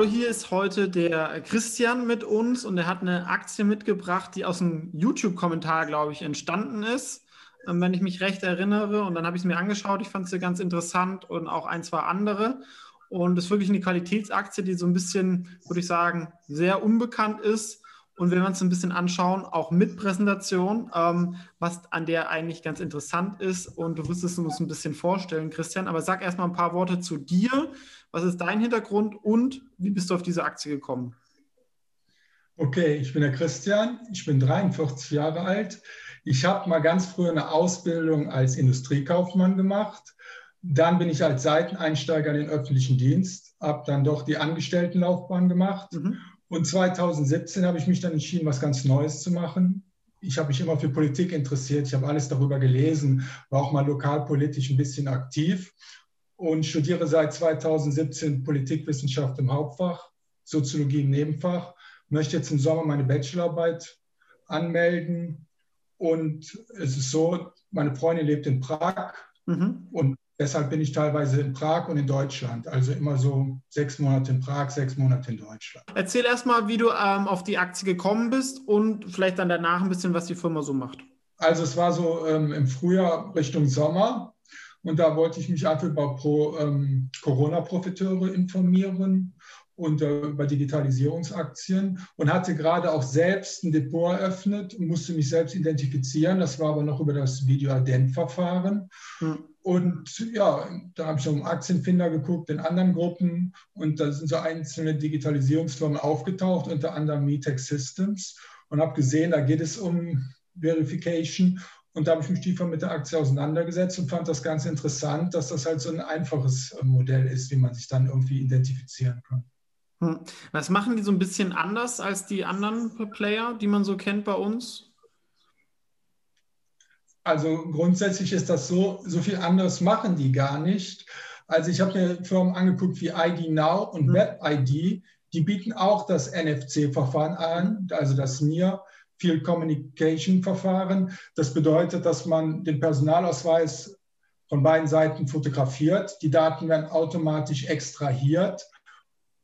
Hallo, hier ist heute der Christian mit uns und er hat eine Aktie mitgebracht, die aus einem YouTube-Kommentar, glaube ich, entstanden ist, ähm, wenn ich mich recht erinnere. Und dann habe ich es mir angeschaut. Ich fand sie ganz interessant und auch ein, zwei andere. Und es ist wirklich eine Qualitätsaktie, die so ein bisschen, würde ich sagen, sehr unbekannt ist. Und wenn wir uns ein bisschen anschauen, auch mit Präsentation, ähm, was an der eigentlich ganz interessant ist. Und du wirst es uns ein bisschen vorstellen, Christian. Aber sag erstmal ein paar Worte zu dir was ist dein Hintergrund und wie bist du auf diese Aktie gekommen? Okay, ich bin der Christian, ich bin 43 Jahre alt. Ich habe mal ganz früh eine Ausbildung als Industriekaufmann gemacht. Dann bin ich als Seiteneinsteiger in den öffentlichen Dienst, habe dann doch die Angestelltenlaufbahn gemacht. Mhm. Und 2017 habe ich mich dann entschieden, was ganz Neues zu machen. Ich habe mich immer für Politik interessiert. Ich habe alles darüber gelesen, war auch mal lokalpolitisch ein bisschen aktiv und studiere seit 2017 Politikwissenschaft im Hauptfach, Soziologie im Nebenfach. Möchte jetzt im Sommer meine Bachelorarbeit anmelden. Und es ist so, meine Freundin lebt in Prag mhm. und deshalb bin ich teilweise in Prag und in Deutschland. Also immer so sechs Monate in Prag, sechs Monate in Deutschland. Erzähl erstmal, wie du ähm, auf die Aktie gekommen bist und vielleicht dann danach ein bisschen, was die Firma so macht. Also es war so ähm, im Frühjahr Richtung Sommer. Und da wollte ich mich einfach über Pro, ähm, Corona-Profiteure informieren und äh, über Digitalisierungsaktien und hatte gerade auch selbst ein Depot eröffnet und musste mich selbst identifizieren. Das war aber noch über das Video-Ident-Verfahren. Hm. Und ja, da habe ich im Aktienfinder geguckt, in anderen Gruppen und da sind so einzelne Digitalisierungsfirmen aufgetaucht, unter anderem Metex Systems und habe gesehen, da geht es um Verification und da habe ich mich tiefer mit der Aktie auseinandergesetzt und fand das ganz interessant, dass das halt so ein einfaches äh, Modell ist, wie man sich dann irgendwie identifizieren kann. Hm. Was machen die so ein bisschen anders als die anderen Player, die man so kennt bei uns? Also grundsätzlich ist das so, so viel anderes machen die gar nicht. Also ich habe mir Firmen angeguckt wie ID Now und mhm. WebID, die bieten auch das NFC-Verfahren an, also das NIR. Field Communication Verfahren. Das bedeutet, dass man den Personalausweis von beiden Seiten fotografiert. Die Daten werden automatisch extrahiert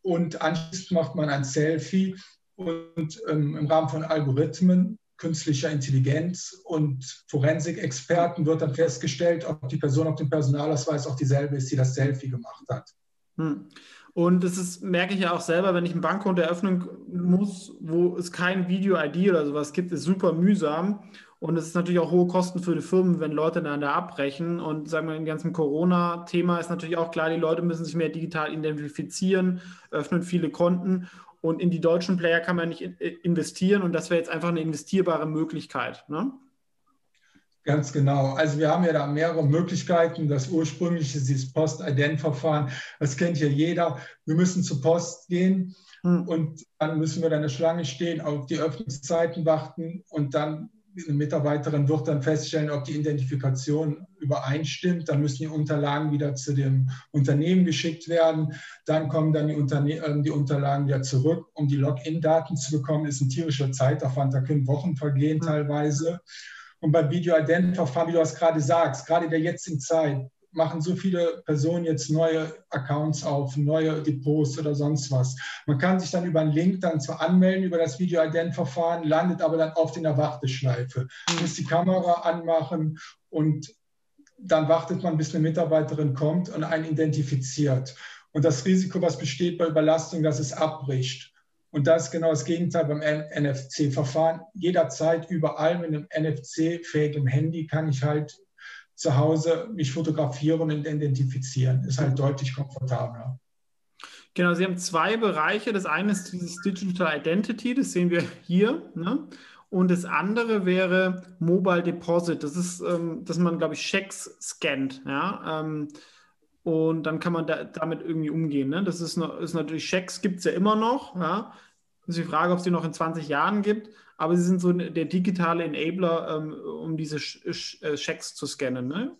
und anschließend macht man ein Selfie und ähm, im Rahmen von Algorithmen, künstlicher Intelligenz und Forensikexperten wird dann festgestellt, ob die Person auf dem Personalausweis auch dieselbe ist, die das Selfie gemacht hat. Hm. Und das ist, merke ich ja auch selber, wenn ich ein Bankkonto eröffnen muss, wo es kein Video-ID oder sowas gibt, ist super mühsam. Und es ist natürlich auch hohe Kosten für die Firmen, wenn Leute dann da abbrechen. Und sagen wir, im ganzen Corona-Thema ist natürlich auch klar, die Leute müssen sich mehr digital identifizieren, öffnen viele Konten. Und in die deutschen Player kann man nicht investieren. Und das wäre jetzt einfach eine investierbare Möglichkeit. Ne? Ganz genau. Also wir haben ja da mehrere Möglichkeiten. Das ursprüngliche ist dieses Post-Ident-Verfahren. Das kennt ja jeder. Wir müssen zur Post gehen hm. und dann müssen wir da in der Schlange stehen, auf die Öffnungszeiten warten und dann eine Mitarbeiterin wird dann feststellen, ob die Identifikation übereinstimmt. Dann müssen die Unterlagen wieder zu dem Unternehmen geschickt werden. Dann kommen dann die, Unterne äh, die Unterlagen wieder zurück, um die Login-Daten zu bekommen. Das ist ein tierischer Zeitaufwand. Da können Wochen vergehen hm. teilweise. Und beim Video-Ident-Verfahren, wie du das gerade sagst, gerade in der jetzigen Zeit, machen so viele Personen jetzt neue Accounts auf, neue Depots oder sonst was. Man kann sich dann über einen Link dann zwar anmelden über das Video-Ident-Verfahren, landet aber dann in der Warteschleife, muss die Kamera anmachen und dann wartet man, bis eine Mitarbeiterin kommt und einen identifiziert. Und das Risiko, was besteht bei Überlastung, dass es abbricht. Und das ist genau das Gegenteil beim NFC-Verfahren. Jederzeit, überall mit einem NFC-fähigen Handy kann ich halt zu Hause mich fotografieren und identifizieren. Ist halt deutlich komfortabler. Genau, Sie haben zwei Bereiche. Das eine ist dieses Digital Identity, das sehen wir hier. Ne? Und das andere wäre Mobile Deposit. Das ist, ähm, dass man, glaube ich, Schecks scannt. Ja? Und dann kann man da, damit irgendwie umgehen. Ne? Das ist, ist natürlich, Schecks gibt es ja immer noch. Ja? Das ist die Frage, ob es die noch in 20 Jahren gibt, aber sie sind so der digitale Enabler, ähm, um diese äh, Schecks zu scannen. Ne?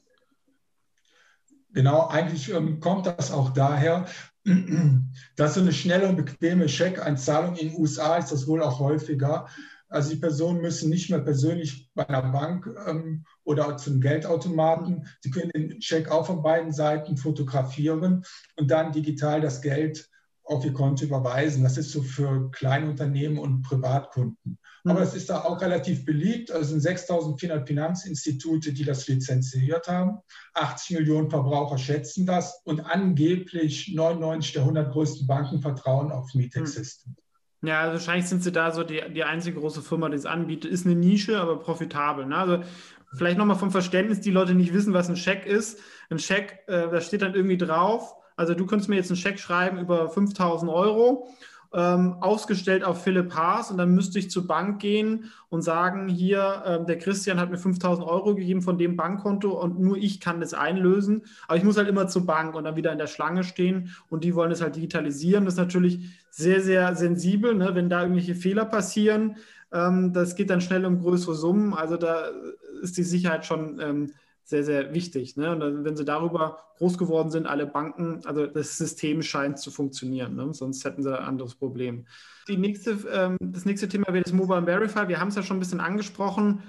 Genau, eigentlich ähm, kommt das auch daher, dass so eine schnelle und bequeme Scheckeinzahlung in den USA ist das wohl auch häufiger. Also die Personen müssen nicht mehr persönlich bei einer Bank ähm, oder zum Geldautomaten. Sie können den Scheck auch von beiden Seiten fotografieren und dann digital das Geld auf ihr Konto überweisen. Das ist so für kleine Unternehmen und Privatkunden. Aber es ist da auch relativ beliebt. Also sind 6.400 Finanzinstitute, die das lizenziert haben. 80 Millionen Verbraucher schätzen das und angeblich 99 der 100 größten Banken vertrauen auf Meetex System. Ja, also wahrscheinlich sind sie da so die, die einzige große Firma, die es anbietet. Ist eine Nische, aber profitabel. Ne? Also vielleicht nochmal vom Verständnis, die Leute nicht wissen, was ein Scheck ist. Ein Scheck, äh, da steht dann irgendwie drauf. Also du könntest mir jetzt einen Scheck schreiben über 5000 Euro ähm, ausgestellt auf Philipp Haas und dann müsste ich zur Bank gehen und sagen, hier, ähm, der Christian hat mir 5000 Euro gegeben von dem Bankkonto und nur ich kann das einlösen. Aber ich muss halt immer zur Bank und dann wieder in der Schlange stehen und die wollen es halt digitalisieren. Das ist natürlich sehr, sehr sensibel, ne? wenn da irgendwelche Fehler passieren. Ähm, das geht dann schnell um größere Summen. Also da ist die Sicherheit schon ähm, sehr, sehr wichtig. Ne? Und dann, wenn sie darüber groß geworden sind, alle Banken, also das System scheint zu funktionieren, ne? sonst hätten sie ein anderes Problem. Nächste, ähm, das nächste Thema wäre das Mobile Verify. Wir haben es ja schon ein bisschen angesprochen.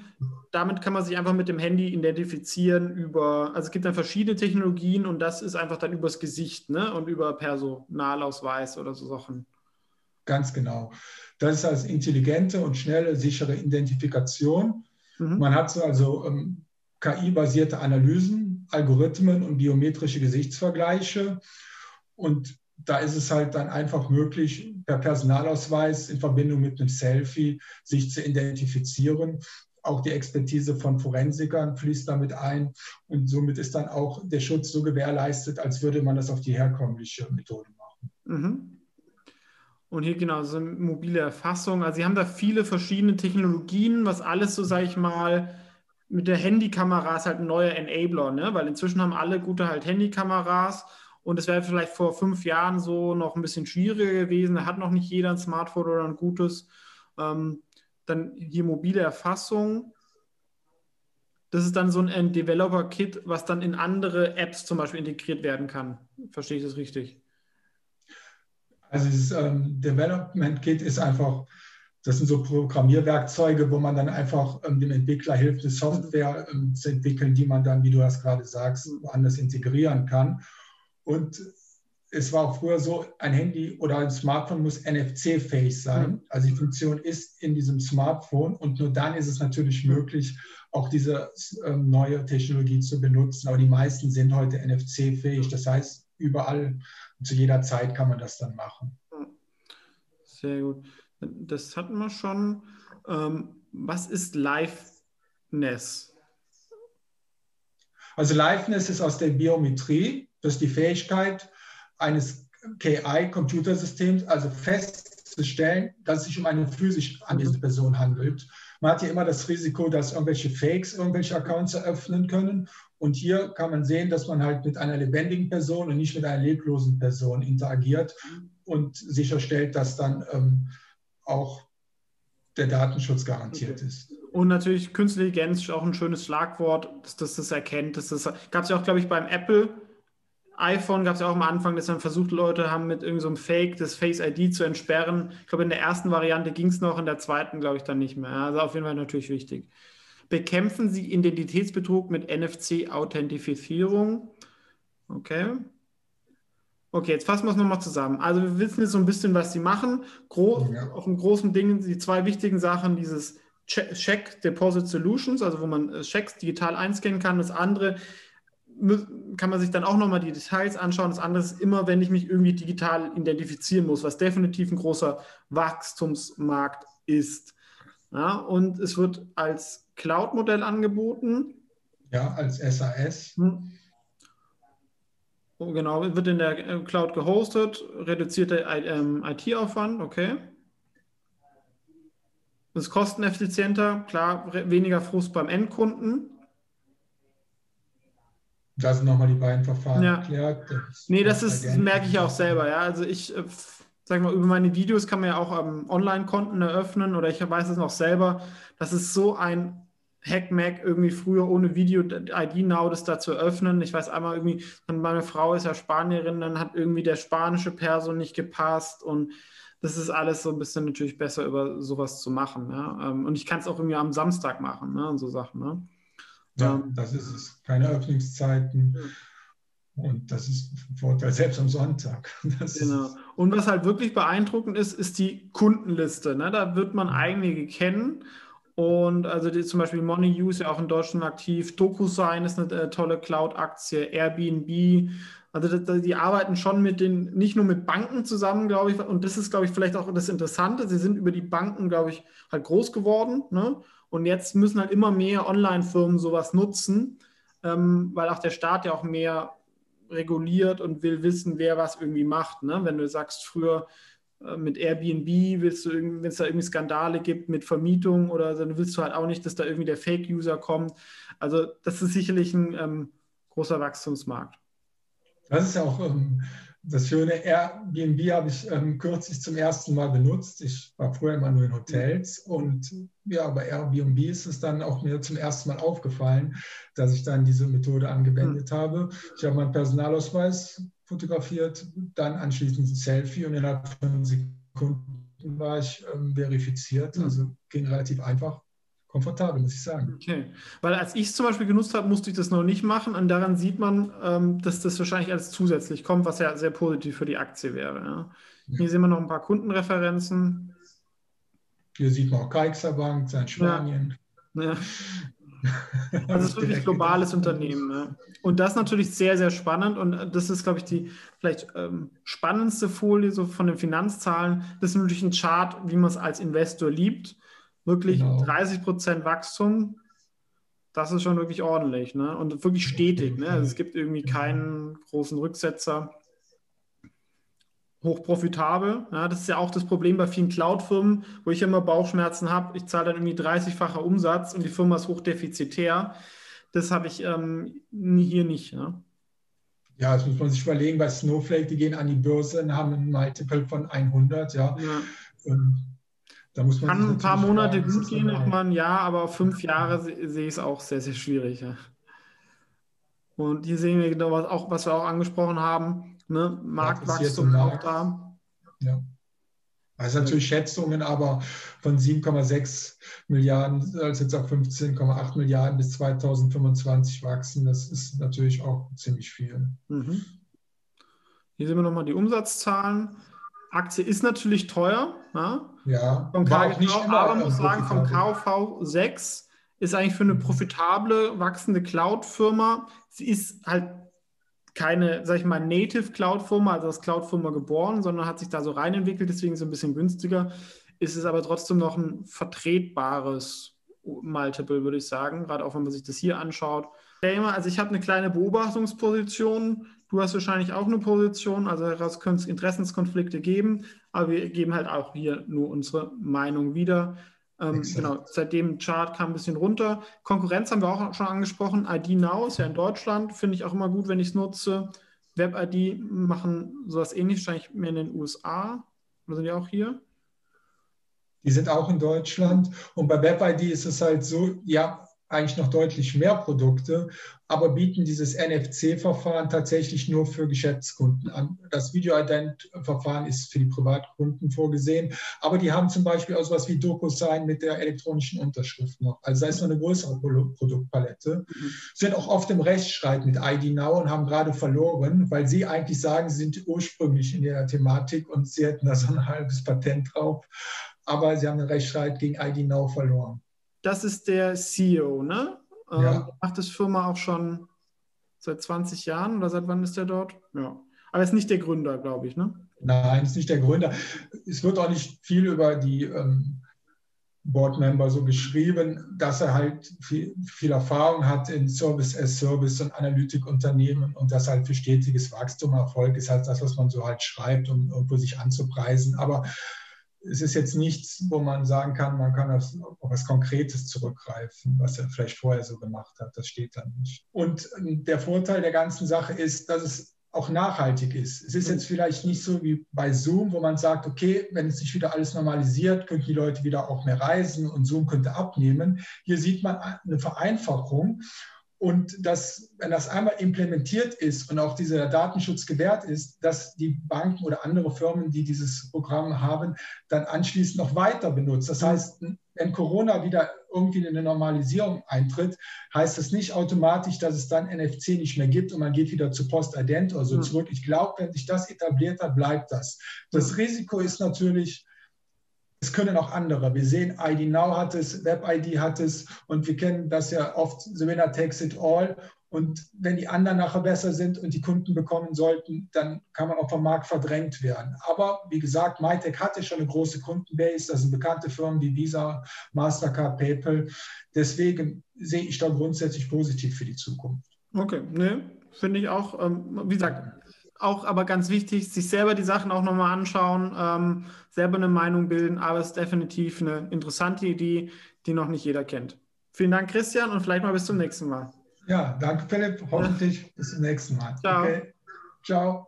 Damit kann man sich einfach mit dem Handy identifizieren über, also es gibt dann verschiedene Technologien und das ist einfach dann übers Gesicht ne? und über Personalausweis oder so Sachen. Ganz genau. Das ist als intelligente und schnelle, sichere Identifikation. Mhm. Man hat so also ähm, KI-basierte Analysen, Algorithmen und biometrische Gesichtsvergleiche. Und da ist es halt dann einfach möglich, per Personalausweis in Verbindung mit einem Selfie sich zu identifizieren. Auch die Expertise von Forensikern fließt damit ein. Und somit ist dann auch der Schutz so gewährleistet, als würde man das auf die herkömmliche Methode machen. Mhm. Und hier genau so mobile Erfassung. Also Sie haben da viele verschiedene Technologien, was alles so, sage ich mal, mit der Handykamera ist halt ein neuer Enabler, ne? weil inzwischen haben alle gute halt Handykameras und es wäre vielleicht vor fünf Jahren so noch ein bisschen schwieriger gewesen. Da hat noch nicht jeder ein Smartphone oder ein gutes. Ähm, dann hier mobile Erfassung. Das ist dann so ein Developer-Kit, was dann in andere Apps zum Beispiel integriert werden kann. Verstehe ich das richtig? Also das ähm, Development Kit ist einfach das sind so Programmierwerkzeuge, wo man dann einfach ähm, dem Entwickler hilft, eine Software ähm, zu entwickeln, die man dann, wie du das gerade sagst, woanders integrieren kann. Und es war auch früher so, ein Handy oder ein Smartphone muss NFC-fähig sein. Mhm. Also die Funktion ist in diesem Smartphone und nur dann ist es natürlich möglich, auch diese ähm, neue Technologie zu benutzen. Aber die meisten sind heute NFC-fähig. Das heißt, überall zu jeder Zeit kann man das dann machen. Sehr gut. Das hatten wir schon. Ähm, was ist Liveness? Also Liveness ist aus der Biometrie. Das ist die Fähigkeit eines KI-Computersystems, also festzustellen, dass es sich um eine physisch anwesende Person handelt. Man hat ja immer das Risiko, dass irgendwelche Fakes irgendwelche Accounts eröffnen können. Und hier kann man sehen, dass man halt mit einer lebendigen Person und nicht mit einer leblosen Person interagiert und sicherstellt, dass dann ähm, auch der Datenschutz garantiert okay. ist. Und natürlich Künstliche Intelligenz ist auch ein schönes Schlagwort, dass das, das erkennt. Das, gab es ja auch, glaube ich, beim Apple iPhone gab es ja auch am Anfang, dass dann versucht, Leute haben mit irgendeinem so Fake das Face ID zu entsperren. Ich glaube, in der ersten Variante ging es noch, in der zweiten glaube ich dann nicht mehr. Also auf jeden Fall natürlich wichtig. Bekämpfen Sie Identitätsbetrug mit NFC-Authentifizierung? Okay. Okay, jetzt fassen wir es nochmal zusammen. Also wir wissen jetzt so ein bisschen, was sie machen. Gro ja. Auf einem großen Ding die zwei wichtigen Sachen, dieses Check Deposit Solutions, also wo man Checks äh, digital einscannen kann. Das andere kann man sich dann auch nochmal die Details anschauen. Das andere ist immer, wenn ich mich irgendwie digital identifizieren muss, was definitiv ein großer Wachstumsmarkt ist. Ja, und es wird als Cloud-Modell angeboten. Ja, als SAS. Hm. Genau, wird in der äh, Cloud gehostet, reduzierter ähm, IT-Aufwand, okay. Das ist kosteneffizienter, klar, weniger Frust beim Endkunden. Da sind nochmal die beiden Verfahren ja. erklärt. Das nee, das ist, merke ich auch selber, ja. Also ich, äh, sag mal, über meine Videos kann man ja auch ähm, Online-Konten eröffnen oder ich weiß es noch selber. Das ist so ein Hackmack irgendwie früher ohne Video ID Now das da zu öffnen. Ich weiß einmal irgendwie, meine Frau ist ja Spanierin, dann hat irgendwie der spanische Perso nicht gepasst und das ist alles so ein bisschen natürlich besser über sowas zu machen. Ja? Ähm, und ich kann es auch irgendwie am Samstag machen ne? und so Sachen. Ne? Ja, ähm, das ist es. Keine Öffnungszeiten. Und das ist ein Vorteil, selbst am Sonntag. Das genau. Und was halt wirklich beeindruckend ist, ist die Kundenliste. Ne? Da wird man einige kennen. Und also die, zum Beispiel Money Use ja auch in Deutschland aktiv. DocuSign ist eine äh, tolle Cloud-Aktie. Airbnb. Also die, die arbeiten schon mit den, nicht nur mit Banken zusammen, glaube ich. Und das ist, glaube ich, vielleicht auch das Interessante. Sie sind über die Banken, glaube ich, halt groß geworden. Ne? Und jetzt müssen halt immer mehr Online-Firmen sowas nutzen, ähm, weil auch der Staat ja auch mehr reguliert und will wissen, wer was irgendwie macht. Ne? Wenn du sagst, früher mit Airbnb willst du, wenn es da irgendwie Skandale gibt mit Vermietung oder dann willst du halt auch nicht, dass da irgendwie der Fake-User kommt. Also das ist sicherlich ein ähm, großer Wachstumsmarkt. Das ist ja auch ähm, das schöne Airbnb habe ich ähm, kürzlich zum ersten Mal benutzt. Ich war vorher immer nur in Hotels und ja, bei Airbnb ist es dann auch mir zum ersten Mal aufgefallen, dass ich dann diese Methode angewendet mhm. habe. Ich habe meinen Personalausweis fotografiert, dann anschließend ein Selfie und innerhalb von Sekunden war ich ähm, verifiziert. Also ging relativ einfach komfortabel, muss ich sagen. Okay, weil als ich es zum Beispiel genutzt habe, musste ich das noch nicht machen und daran sieht man, ähm, dass das wahrscheinlich alles zusätzlich kommt, was ja sehr positiv für die Aktie wäre. Ja. Hier ja. sehen wir noch ein paar Kundenreferenzen. Hier sieht man auch Bank, sein Spanien. Ja. Also es ist wirklich ein globales Unternehmen. Ne? Und das ist natürlich sehr, sehr spannend. Und das ist, glaube ich, die vielleicht ähm, spannendste Folie so von den Finanzzahlen. Das ist natürlich ein Chart, wie man es als Investor liebt wirklich genau. 30 Prozent Wachstum, das ist schon wirklich ordentlich ne? und wirklich stetig. Ne? Also es gibt irgendwie keinen großen Rücksetzer. Hochprofitabel. Ja, das ist ja auch das Problem bei vielen Cloud-Firmen, wo ich immer Bauchschmerzen habe. Ich zahle dann irgendwie 30-facher Umsatz und die Firma ist hochdefizitär. Das habe ich ähm, hier nicht. Ne? Ja, das muss man sich überlegen. Bei Snowflake, die gehen an die Börse und haben ein Multiple von 100. Ja. ja. Und da muss man Kann ein paar Monate fragen, gut gehen, nochmal ein Jahr, aber fünf Jahre sehe ich es auch sehr, sehr schwierig. Ja. Und hier sehen wir genau, was, auch, was wir auch angesprochen haben. Ne? Marktwachstum auch da. Ja. Also natürlich Schätzungen, aber von 7,6 Milliarden als jetzt auf 15,8 Milliarden bis 2025 wachsen, das ist natürlich auch ziemlich viel. Mhm. Hier sehen wir nochmal die Umsatzzahlen. Aktie ist natürlich teuer. Ja, ja vom KGV, aber muss sagen, vom KV 6 ist eigentlich für eine profitable, wachsende Cloud-Firma. Sie ist halt keine, sag ich mal, Native Cloud-Firma, also als Cloud-Firma geboren, sondern hat sich da so reinentwickelt, deswegen ist es ein bisschen günstiger. Ist es aber trotzdem noch ein vertretbares Multiple, würde ich sagen, gerade auch wenn man sich das hier anschaut. Also ich habe eine kleine Beobachtungsposition Du hast wahrscheinlich auch eine Position, also daraus könnte es Interessenskonflikte geben, aber wir geben halt auch hier nur unsere Meinung wieder. Ähm, genau, seitdem Chart kam ein bisschen runter. Konkurrenz haben wir auch schon angesprochen. ID Now ist ja in Deutschland, finde ich auch immer gut, wenn ich es nutze. WebID machen sowas ähnlich, wahrscheinlich mehr in den USA. Oder sind die auch hier? Die sind auch in Deutschland. Und bei WebID ist es halt so, ja, eigentlich noch deutlich mehr Produkte, aber bieten dieses NFC-Verfahren tatsächlich nur für Geschäftskunden an. Das Video-Ident-Verfahren ist für die Privatkunden vorgesehen, aber die haben zum Beispiel auch sowas wie DocuSign mit der elektronischen Unterschrift noch. Also da ist noch eine größere Produktpalette. Mhm. Sind auch oft im Rechtsstreit mit ID Now und haben gerade verloren, weil sie eigentlich sagen, sie sind ursprünglich in der Thematik und sie hätten da so ein halbes Patent drauf, aber sie haben den Rechtsstreit gegen ID Now verloren das ist der CEO, ne? Ähm, ja. macht das Firma auch schon seit 20 Jahren oder seit wann ist er dort? Ja. Aber ist nicht der Gründer, glaube ich, ne? Nein, ist nicht der Gründer. Es wird auch nicht viel über die ähm, Boardmember so geschrieben, dass er halt viel, viel, Erfahrung hat in Service as Service und Analytikunternehmen und das halt für stetiges Wachstum Erfolg ist halt das, was man so halt schreibt, um irgendwo sich anzupreisen. Aber es ist jetzt nichts, wo man sagen kann, man kann auf, auf was Konkretes zurückgreifen, was er vielleicht vorher so gemacht hat. Das steht dann nicht. Und ähm, der Vorteil der ganzen Sache ist, dass es auch nachhaltig ist. Es ist jetzt vielleicht nicht so wie bei Zoom, wo man sagt, okay, wenn es sich wieder alles normalisiert, könnten die Leute wieder auch mehr reisen und Zoom könnte abnehmen. Hier sieht man eine Vereinfachung. Und dass, wenn das einmal implementiert ist und auch dieser Datenschutz gewährt ist, dass die Banken oder andere Firmen, die dieses Programm haben, dann anschließend noch weiter benutzt. Das heißt, wenn Corona wieder irgendwie in eine Normalisierung eintritt, heißt das nicht automatisch, dass es dann NFC nicht mehr gibt und man geht wieder zu Postident oder so zurück. Ich glaube, wenn sich das etabliert hat, bleibt das. Das Risiko ist natürlich, es können auch andere. Wir sehen, ID Now hat es, WebID hat es und wir kennen das ja oft, the winner takes it all. Und wenn die anderen nachher besser sind und die Kunden bekommen sollten, dann kann man auch vom Markt verdrängt werden. Aber wie gesagt, MyTech hatte schon eine große Kundenbase. Das sind bekannte Firmen wie Visa, Mastercard, PayPal. Deswegen sehe ich da grundsätzlich positiv für die Zukunft. Okay, ne, finde ich auch. Ähm, wie gesagt, auch aber ganz wichtig, sich selber die Sachen auch nochmal anschauen, ähm, selber eine Meinung bilden, aber es ist definitiv eine interessante Idee, die noch nicht jeder kennt. Vielen Dank, Christian, und vielleicht mal bis zum nächsten Mal. Ja, danke, Philipp. Hoffentlich bis zum nächsten Mal. Ciao. Okay. Ciao.